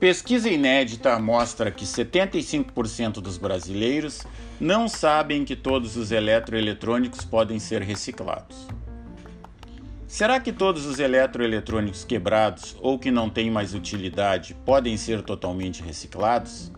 Pesquisa inédita mostra que 75% dos brasileiros não sabem que todos os eletroeletrônicos podem ser reciclados. Será que todos os eletroeletrônicos quebrados ou que não têm mais utilidade podem ser totalmente reciclados?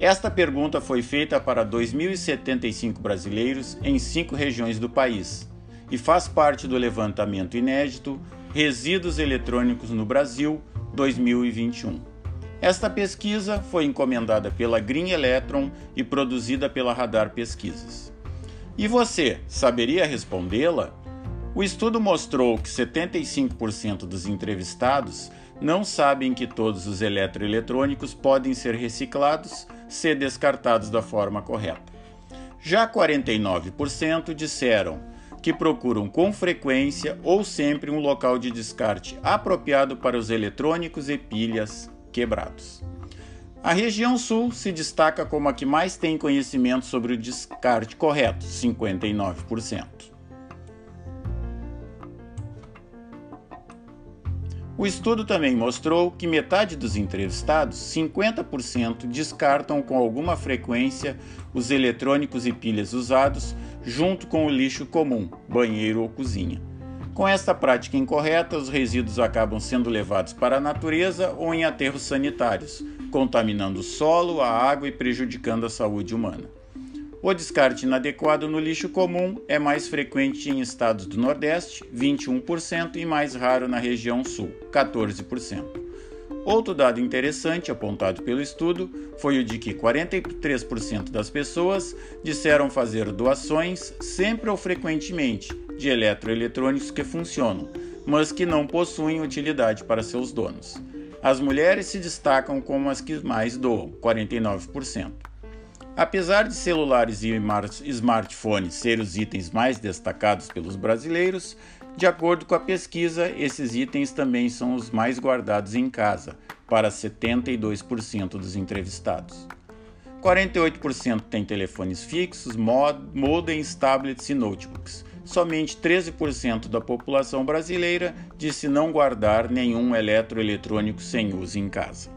Esta pergunta foi feita para 2.075 brasileiros em cinco regiões do país e faz parte do levantamento inédito Resíduos Eletrônicos no Brasil 2021. Esta pesquisa foi encomendada pela Green Electron e produzida pela Radar Pesquisas. E você saberia respondê-la? O estudo mostrou que 75% dos entrevistados não sabem que todos os eletroeletrônicos podem ser reciclados se descartados da forma correta. Já 49% disseram que procuram com frequência ou sempre um local de descarte apropriado para os eletrônicos e pilhas quebrados. A região sul se destaca como a que mais tem conhecimento sobre o descarte correto, 59%. O estudo também mostrou que metade dos entrevistados, 50%, descartam com alguma frequência os eletrônicos e pilhas usados junto com o lixo comum, banheiro ou cozinha. Com esta prática incorreta, os resíduos acabam sendo levados para a natureza ou em aterros sanitários, contaminando o solo, a água e prejudicando a saúde humana. O descarte inadequado no lixo comum é mais frequente em estados do Nordeste, 21%, e mais raro na região Sul, 14%. Outro dado interessante apontado pelo estudo foi o de que 43% das pessoas disseram fazer doações sempre ou frequentemente de eletroeletrônicos que funcionam, mas que não possuem utilidade para seus donos. As mulheres se destacam como as que mais doam, 49%. Apesar de celulares e smartphones serem os itens mais destacados pelos brasileiros, de acordo com a pesquisa, esses itens também são os mais guardados em casa, para 72% dos entrevistados. 48% têm telefones fixos, modems, tablets e notebooks. Somente 13% da população brasileira disse não guardar nenhum eletroeletrônico sem uso em casa.